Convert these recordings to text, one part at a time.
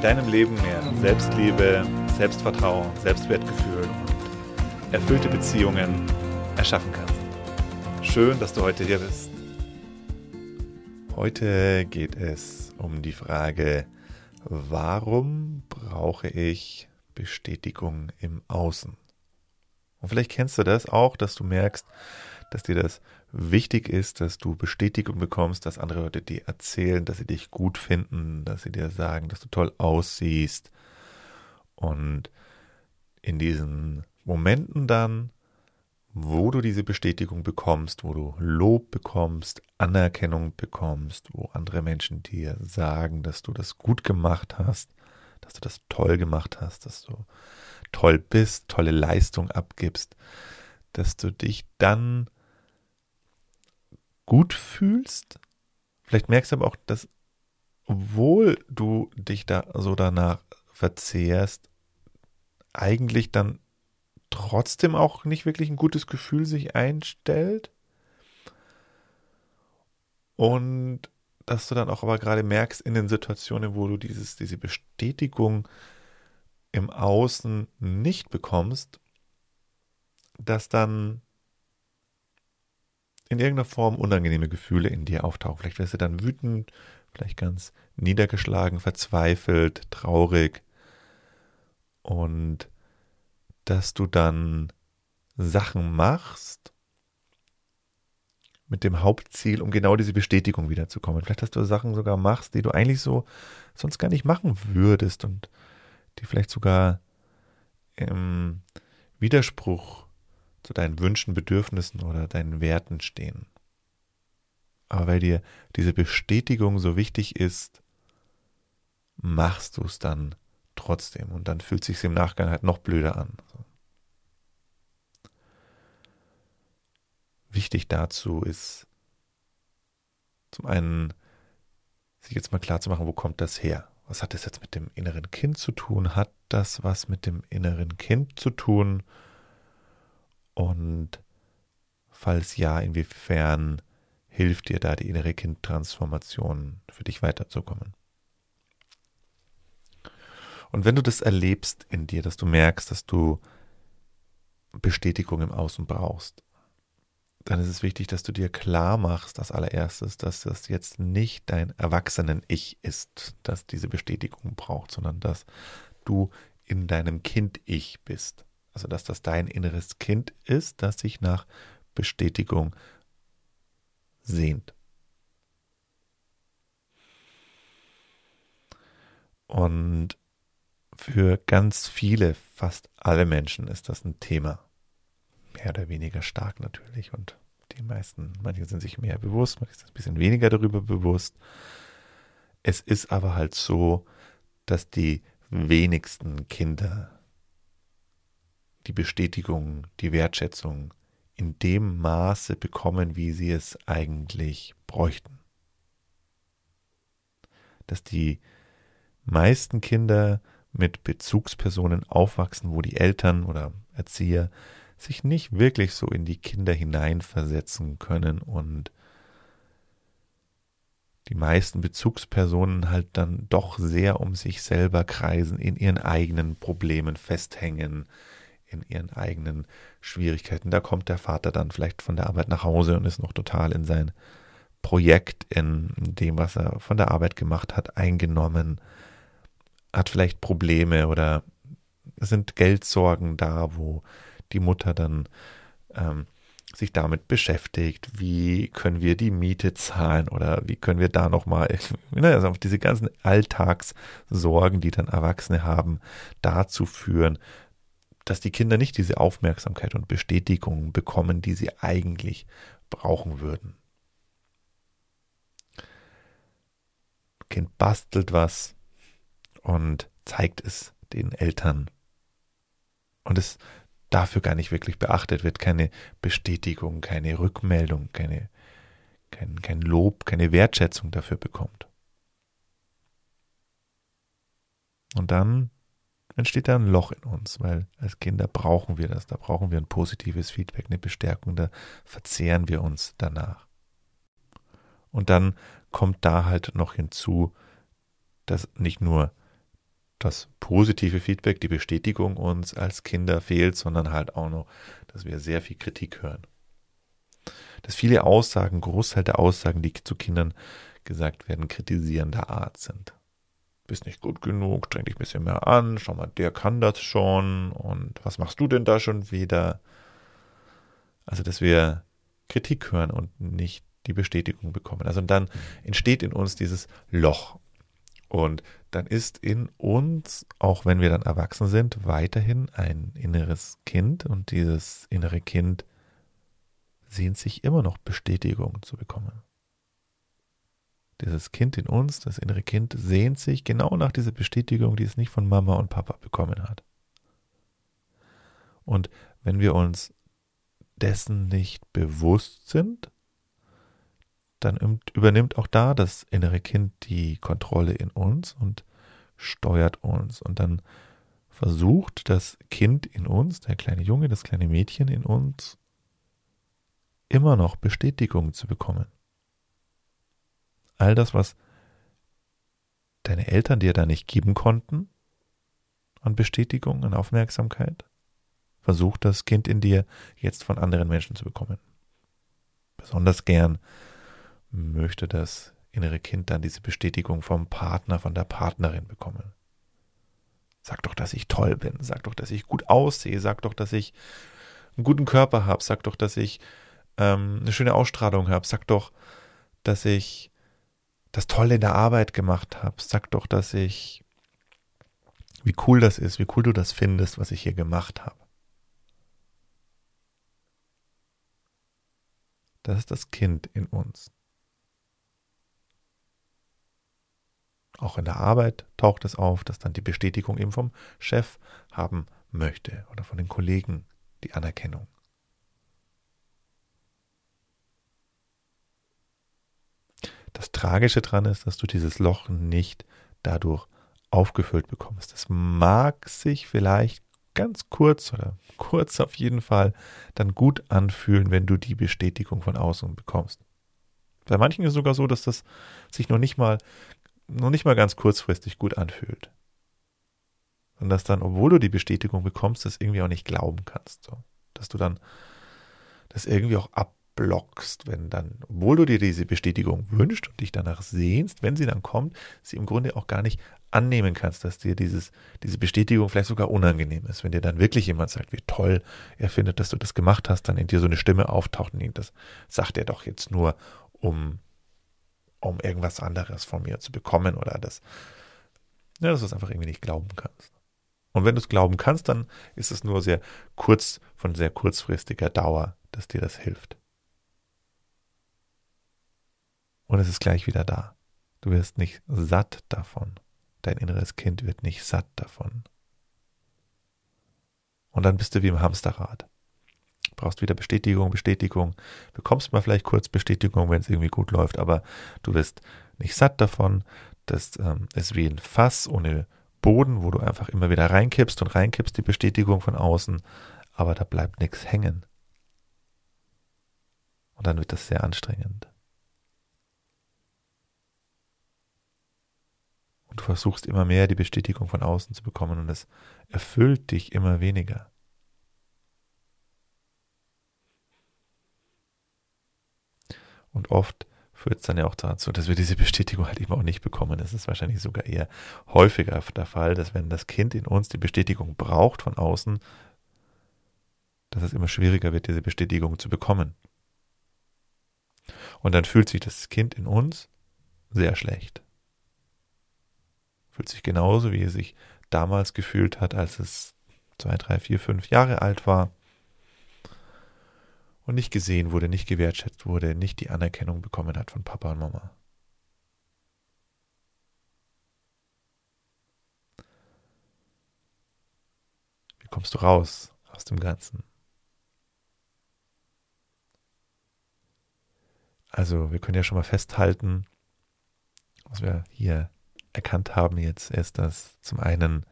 deinem Leben mehr Selbstliebe, Selbstvertrauen, Selbstwertgefühl und erfüllte Beziehungen erschaffen kannst. Schön, dass du heute hier bist. Heute geht es um die Frage, warum brauche ich Bestätigung im Außen? Und vielleicht kennst du das auch, dass du merkst, dass dir das wichtig ist, dass du Bestätigung bekommst, dass andere Leute dir erzählen, dass sie dich gut finden, dass sie dir sagen, dass du toll aussiehst. Und in diesen Momenten dann, wo du diese Bestätigung bekommst, wo du Lob bekommst, Anerkennung bekommst, wo andere Menschen dir sagen, dass du das gut gemacht hast, dass du das toll gemacht hast, dass du toll bist, tolle Leistung abgibst, dass du dich dann gut fühlst. Vielleicht merkst du aber auch, dass obwohl du dich da so danach verzehrst, eigentlich dann trotzdem auch nicht wirklich ein gutes Gefühl sich einstellt. Und dass du dann auch aber gerade merkst in den Situationen, wo du dieses, diese Bestätigung im Außen nicht bekommst, dass dann in irgendeiner Form unangenehme Gefühle in dir auftauchen. Vielleicht wirst du dann wütend, vielleicht ganz niedergeschlagen, verzweifelt, traurig. Und dass du dann Sachen machst mit dem Hauptziel, um genau diese Bestätigung wiederzukommen. Vielleicht, dass du Sachen sogar machst, die du eigentlich so sonst gar nicht machen würdest und die vielleicht sogar im Widerspruch zu deinen Wünschen, Bedürfnissen oder deinen Werten stehen. Aber weil dir diese Bestätigung so wichtig ist, machst du es dann trotzdem und dann fühlt sich im Nachgang halt noch blöder an. Wichtig dazu ist zum einen sich jetzt mal klar zu machen, wo kommt das her? Was hat das jetzt mit dem inneren Kind zu tun? Hat das was mit dem inneren Kind zu tun? Und falls ja, inwiefern hilft dir da die innere Kindtransformation für dich weiterzukommen? Und wenn du das erlebst in dir, dass du merkst, dass du Bestätigung im Außen brauchst, dann ist es wichtig, dass du dir klar machst, als allererstes, dass das jetzt nicht dein Erwachsenen-Ich ist, das diese Bestätigung braucht, sondern dass du in deinem Kind-Ich bist. Also dass das dein inneres Kind ist, das sich nach Bestätigung sehnt. Und für ganz viele, fast alle Menschen ist das ein Thema. Mehr oder weniger stark natürlich. Und die meisten, manche sind sich mehr bewusst, manche sind ein bisschen weniger darüber bewusst. Es ist aber halt so, dass die wenigsten Kinder die Bestätigung, die Wertschätzung in dem Maße bekommen, wie sie es eigentlich bräuchten. Dass die meisten Kinder mit Bezugspersonen aufwachsen, wo die Eltern oder Erzieher sich nicht wirklich so in die Kinder hineinversetzen können und die meisten Bezugspersonen halt dann doch sehr um sich selber kreisen, in ihren eigenen Problemen festhängen, in ihren eigenen Schwierigkeiten. Da kommt der Vater dann vielleicht von der Arbeit nach Hause und ist noch total in sein Projekt, in dem, was er von der Arbeit gemacht hat, eingenommen, hat vielleicht Probleme oder sind Geldsorgen da, wo die Mutter dann ähm, sich damit beschäftigt, wie können wir die Miete zahlen oder wie können wir da nochmal, ne, also diese ganzen Alltagssorgen, die dann Erwachsene haben, dazu führen, dass die Kinder nicht diese Aufmerksamkeit und Bestätigung bekommen, die sie eigentlich brauchen würden. Kind bastelt was und zeigt es den Eltern. Und es dafür gar nicht wirklich beachtet wird, keine Bestätigung, keine Rückmeldung, keine, kein, kein Lob, keine Wertschätzung dafür bekommt. Und dann entsteht da ein Loch in uns, weil als Kinder brauchen wir das, da brauchen wir ein positives Feedback, eine Bestärkung, da verzehren wir uns danach. Und dann kommt da halt noch hinzu, dass nicht nur das positive Feedback, die Bestätigung uns als Kinder fehlt, sondern halt auch noch, dass wir sehr viel Kritik hören. Dass viele Aussagen, Großteil der Aussagen, die zu Kindern gesagt werden, kritisierender Art sind. Bist nicht gut genug, streng dich ein bisschen mehr an, schau mal, der kann das schon und was machst du denn da schon wieder? Also, dass wir Kritik hören und nicht die Bestätigung bekommen. Also dann entsteht in uns dieses Loch. Und dann ist in uns, auch wenn wir dann erwachsen sind, weiterhin ein inneres Kind und dieses innere Kind sehnt sich immer noch Bestätigung zu bekommen. Dieses Kind in uns, das innere Kind, sehnt sich genau nach dieser Bestätigung, die es nicht von Mama und Papa bekommen hat. Und wenn wir uns dessen nicht bewusst sind, dann übernimmt auch da das innere Kind die Kontrolle in uns und steuert uns. Und dann versucht das Kind in uns, der kleine Junge, das kleine Mädchen in uns, immer noch Bestätigung zu bekommen. All das, was deine Eltern dir da nicht geben konnten, an Bestätigung, an Aufmerksamkeit, versucht das Kind in dir jetzt von anderen Menschen zu bekommen. Besonders gern möchte das innere Kind dann diese Bestätigung vom Partner, von der Partnerin bekommen. Sag doch, dass ich toll bin, sag doch, dass ich gut aussehe, sag doch, dass ich einen guten Körper habe, sag doch, dass ich ähm, eine schöne Ausstrahlung habe, sag doch, dass ich das Tolle in der Arbeit gemacht habe, sag doch, dass ich, wie cool das ist, wie cool du das findest, was ich hier gemacht habe. Das ist das Kind in uns. Auch in der Arbeit taucht es auf, dass dann die Bestätigung eben vom Chef haben möchte oder von den Kollegen die Anerkennung. Das Tragische daran ist, dass du dieses Loch nicht dadurch aufgefüllt bekommst. Es mag sich vielleicht ganz kurz oder kurz auf jeden Fall dann gut anfühlen, wenn du die Bestätigung von außen bekommst. Bei manchen ist es sogar so, dass das sich noch nicht mal noch nicht mal ganz kurzfristig gut anfühlt. Und dass dann, obwohl du die Bestätigung bekommst, das irgendwie auch nicht glauben kannst. So. Dass du dann das irgendwie auch abblockst, wenn dann, obwohl du dir diese Bestätigung wünschst und dich danach sehnst, wenn sie dann kommt, sie im Grunde auch gar nicht annehmen kannst, dass dir dieses, diese Bestätigung vielleicht sogar unangenehm ist. Wenn dir dann wirklich jemand sagt, wie toll er findet, dass du das gemacht hast, dann in dir so eine Stimme auftaucht und das sagt er doch jetzt nur, um um irgendwas anderes von mir zu bekommen oder das, ja, dass du es einfach irgendwie nicht glauben kannst. Und wenn du es glauben kannst, dann ist es nur sehr kurz, von sehr kurzfristiger Dauer, dass dir das hilft. Und es ist gleich wieder da. Du wirst nicht satt davon. Dein inneres Kind wird nicht satt davon. Und dann bist du wie im Hamsterrad brauchst wieder Bestätigung, Bestätigung, bekommst mal vielleicht kurz Bestätigung, wenn es irgendwie gut läuft, aber du wirst nicht satt davon. Das ähm, ist wie ein Fass ohne Boden, wo du einfach immer wieder reinkippst und reinkippst die Bestätigung von außen, aber da bleibt nichts hängen. Und dann wird das sehr anstrengend. Und du versuchst immer mehr die Bestätigung von außen zu bekommen und es erfüllt dich immer weniger. Und oft führt es dann ja auch dazu, dass wir diese Bestätigung halt eben auch nicht bekommen. Es ist wahrscheinlich sogar eher häufiger der Fall, dass wenn das Kind in uns die Bestätigung braucht von außen, dass es immer schwieriger wird, diese Bestätigung zu bekommen. Und dann fühlt sich das Kind in uns sehr schlecht. Fühlt sich genauso, wie es sich damals gefühlt hat, als es zwei, drei, vier, fünf Jahre alt war und nicht gesehen wurde, nicht gewertschätzt wurde, nicht die Anerkennung bekommen hat von Papa und Mama. kommst du raus aus dem Ganzen? Also wir können ja schon mal festhalten, was wir hier erkannt haben jetzt, ist, dass zum einen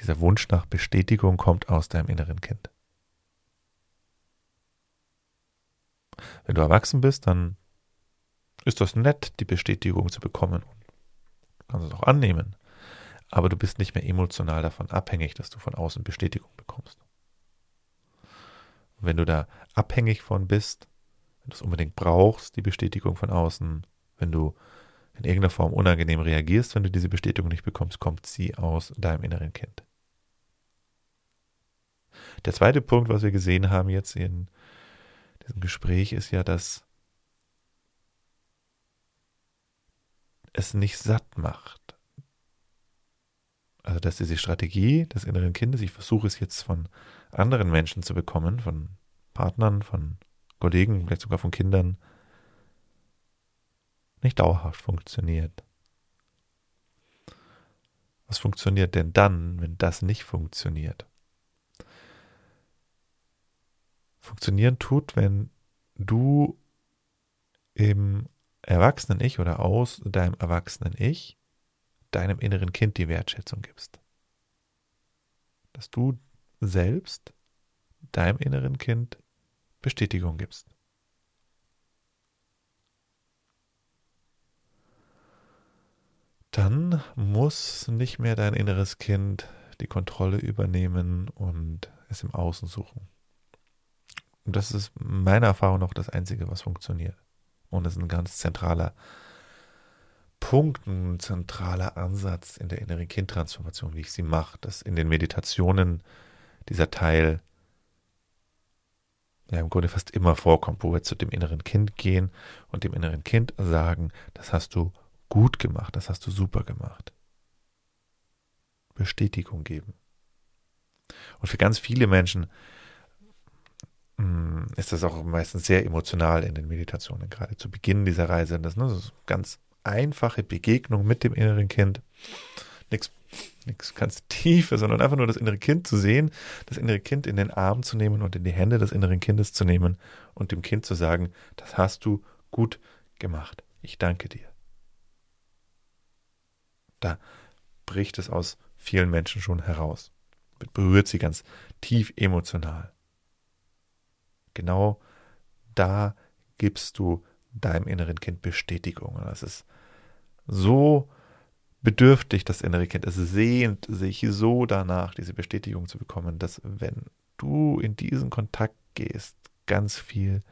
dieser Wunsch nach Bestätigung kommt aus deinem inneren Kind. Wenn du erwachsen bist, dann ist das nett, die Bestätigung zu bekommen. Du kannst es auch annehmen. Aber du bist nicht mehr emotional davon abhängig, dass du von außen Bestätigung bekommst. Und wenn du da abhängig von bist, wenn du es unbedingt brauchst, die Bestätigung von außen, wenn du in irgendeiner Form unangenehm reagierst, wenn du diese Bestätigung nicht bekommst, kommt sie aus deinem inneren Kind. Der zweite Punkt, was wir gesehen haben jetzt in diesem Gespräch, ist ja, dass es nicht satt macht. Also, dass diese Strategie des inneren Kindes, ich versuche es jetzt von anderen Menschen zu bekommen, von Partnern, von Kollegen, vielleicht sogar von Kindern, nicht dauerhaft funktioniert. Was funktioniert denn dann, wenn das nicht funktioniert? Funktionieren tut, wenn du im Erwachsenen-Ich oder aus deinem Erwachsenen-Ich deinem inneren Kind die Wertschätzung gibst. Dass du selbst deinem inneren Kind Bestätigung gibst. Dann muss nicht mehr dein inneres Kind die Kontrolle übernehmen und es im Außen suchen. Und das ist meiner Erfahrung noch das Einzige, was funktioniert. Und das ist ein ganz zentraler Punkt, ein zentraler Ansatz in der inneren Kindtransformation, wie ich sie mache, dass in den Meditationen dieser Teil ja im Grunde fast immer vorkommt, wo wir zu dem inneren Kind gehen und dem inneren Kind sagen, das hast du gut gemacht, das hast du super gemacht. Bestätigung geben. Und für ganz viele Menschen hm, ist das auch meistens sehr emotional in den Meditationen, gerade zu Beginn dieser Reise. Das, das ist ganz einfache Begegnung mit dem inneren Kind. Nichts nichts ganz Tiefes, sondern einfach nur das innere Kind zu sehen, das innere Kind in den Arm zu nehmen und in die Hände des inneren Kindes zu nehmen und dem Kind zu sagen, das hast du gut gemacht. Ich danke dir. Da bricht es aus vielen Menschen schon heraus. Berührt sie ganz tief emotional. Genau da gibst du deinem inneren Kind Bestätigung. Und das ist so bedürftig, das innere Kind. Es sehnt sich so danach, diese Bestätigung zu bekommen, dass wenn du in diesen Kontakt gehst, ganz viel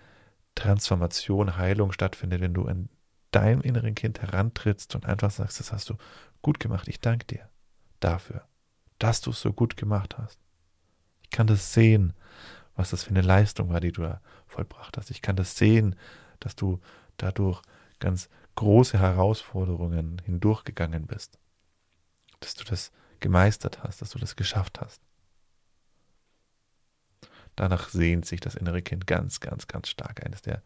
Transformation, Heilung stattfindet, wenn du an deinem inneren Kind herantrittst und einfach sagst, das hast du gut gemacht, ich danke dir dafür, dass du es so gut gemacht hast. Ich kann das sehen, was das für eine Leistung war, die du da vollbracht hast. Ich kann das sehen, dass du dadurch ganz große Herausforderungen hindurchgegangen bist, dass du das gemeistert hast, dass du das geschafft hast. Danach sehnt sich das innere Kind ganz, ganz, ganz stark. Eines der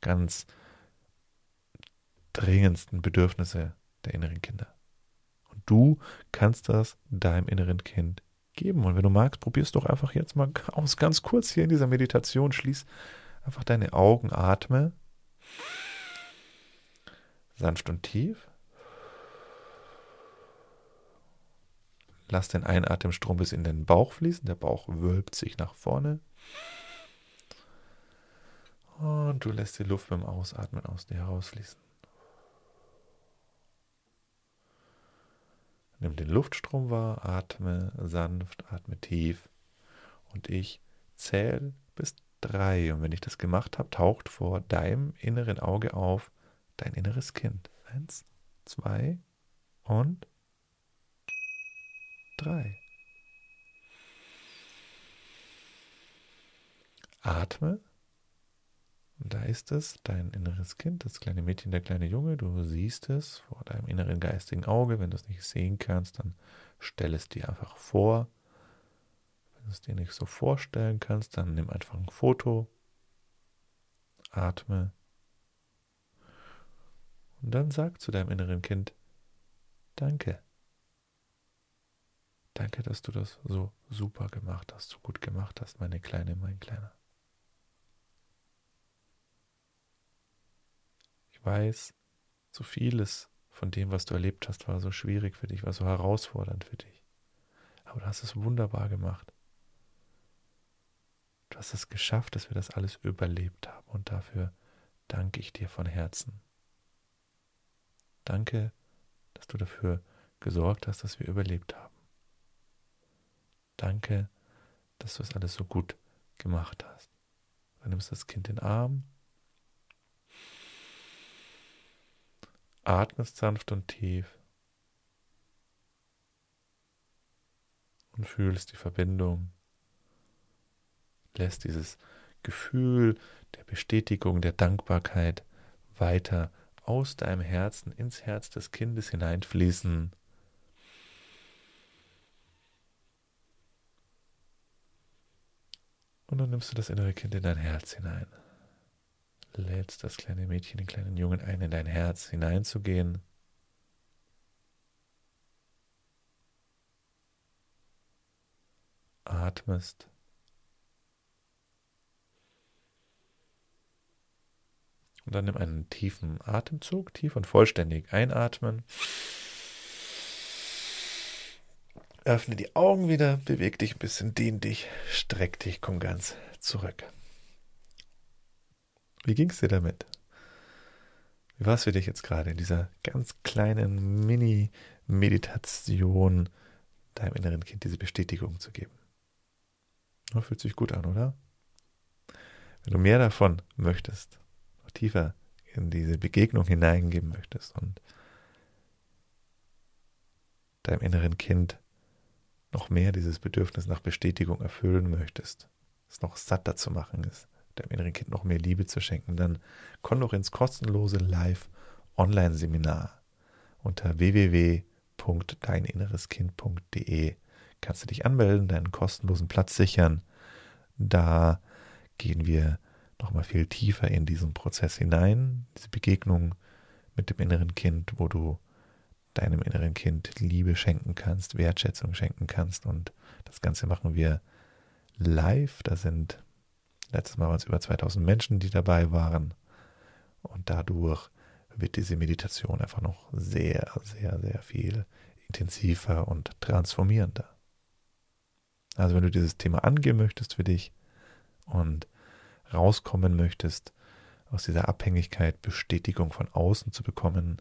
ganz dringendsten Bedürfnisse der inneren Kinder. Und du kannst das deinem inneren Kind geben. Und wenn du magst, probierst doch einfach jetzt mal aus, ganz kurz hier in dieser Meditation. Schließ einfach deine Augen, atme sanft und tief. Lass den Einatemstrom bis in den Bauch fließen. Der Bauch wölbt sich nach vorne. Und du lässt die Luft beim Ausatmen aus dir herausfließen. Nimm den Luftstrom wahr, atme sanft, atme tief. Und ich zähle bis drei. Und wenn ich das gemacht habe, taucht vor deinem inneren Auge auf, dein inneres Kind. Eins, zwei und drei. Atme. Da ist es, dein inneres Kind, das kleine Mädchen, der kleine Junge. Du siehst es vor deinem inneren geistigen Auge. Wenn du es nicht sehen kannst, dann stell es dir einfach vor. Wenn du es dir nicht so vorstellen kannst, dann nimm einfach ein Foto. Atme und dann sag zu deinem inneren Kind, danke. Danke, dass du das so super gemacht hast, so gut gemacht hast, meine Kleine, mein Kleiner. Weiß, so vieles von dem, was du erlebt hast, war so schwierig für dich, war so herausfordernd für dich. Aber du hast es wunderbar gemacht. Du hast es geschafft, dass wir das alles überlebt haben und dafür danke ich dir von Herzen. Danke, dass du dafür gesorgt hast, dass wir überlebt haben. Danke, dass du es alles so gut gemacht hast. Du nimmst das Kind in den Arm, atmest sanft und tief und fühlst die Verbindung, lässt dieses Gefühl der Bestätigung, der Dankbarkeit weiter aus deinem Herzen ins Herz des Kindes hineinfließen. Und dann nimmst du das innere Kind in dein Herz hinein. Lädst das kleine Mädchen, den kleinen Jungen ein, in dein Herz hineinzugehen. Atmest. Und dann nimm einen tiefen Atemzug, tief und vollständig einatmen. Öffne die Augen wieder, beweg dich ein bisschen, dehn dich, streck dich, komm ganz zurück. Wie ging es dir damit? Wie war es für dich jetzt gerade in dieser ganz kleinen Mini-Meditation, deinem inneren Kind diese Bestätigung zu geben? Oh, fühlt sich gut an, oder? Wenn du mehr davon möchtest, noch tiefer in diese Begegnung hineingeben möchtest und deinem inneren Kind noch mehr dieses Bedürfnis nach Bestätigung erfüllen möchtest, es noch satter zu machen ist, deinem inneren Kind noch mehr Liebe zu schenken, dann komm doch ins kostenlose Live-Online-Seminar unter www.deininnereskind.de kannst du dich anmelden, deinen kostenlosen Platz sichern. Da gehen wir nochmal viel tiefer in diesen Prozess hinein, diese Begegnung mit dem inneren Kind, wo du deinem inneren Kind Liebe schenken kannst, Wertschätzung schenken kannst. Und das Ganze machen wir live. Da sind letztes Mal waren es über 2000 Menschen, die dabei waren. Und dadurch wird diese Meditation einfach noch sehr, sehr, sehr viel intensiver und transformierender. Also wenn du dieses Thema angehen möchtest für dich und rauskommen möchtest aus dieser Abhängigkeit, Bestätigung von außen zu bekommen,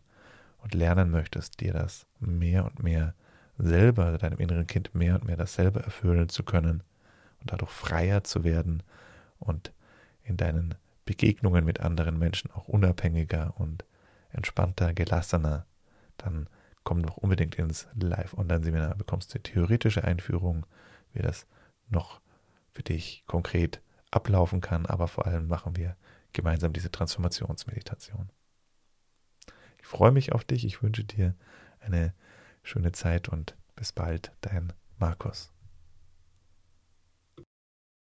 und lernen möchtest, dir das mehr und mehr selber, deinem inneren Kind mehr und mehr dasselbe erfüllen zu können und dadurch freier zu werden und in deinen Begegnungen mit anderen Menschen auch unabhängiger und entspannter, gelassener, dann komm doch unbedingt ins Live-Online-Seminar, bekommst du theoretische Einführung, wie das noch für dich konkret ablaufen kann, aber vor allem machen wir gemeinsam diese Transformationsmeditation. Ich freue mich auf dich. Ich wünsche dir eine schöne Zeit und bis bald, dein Markus.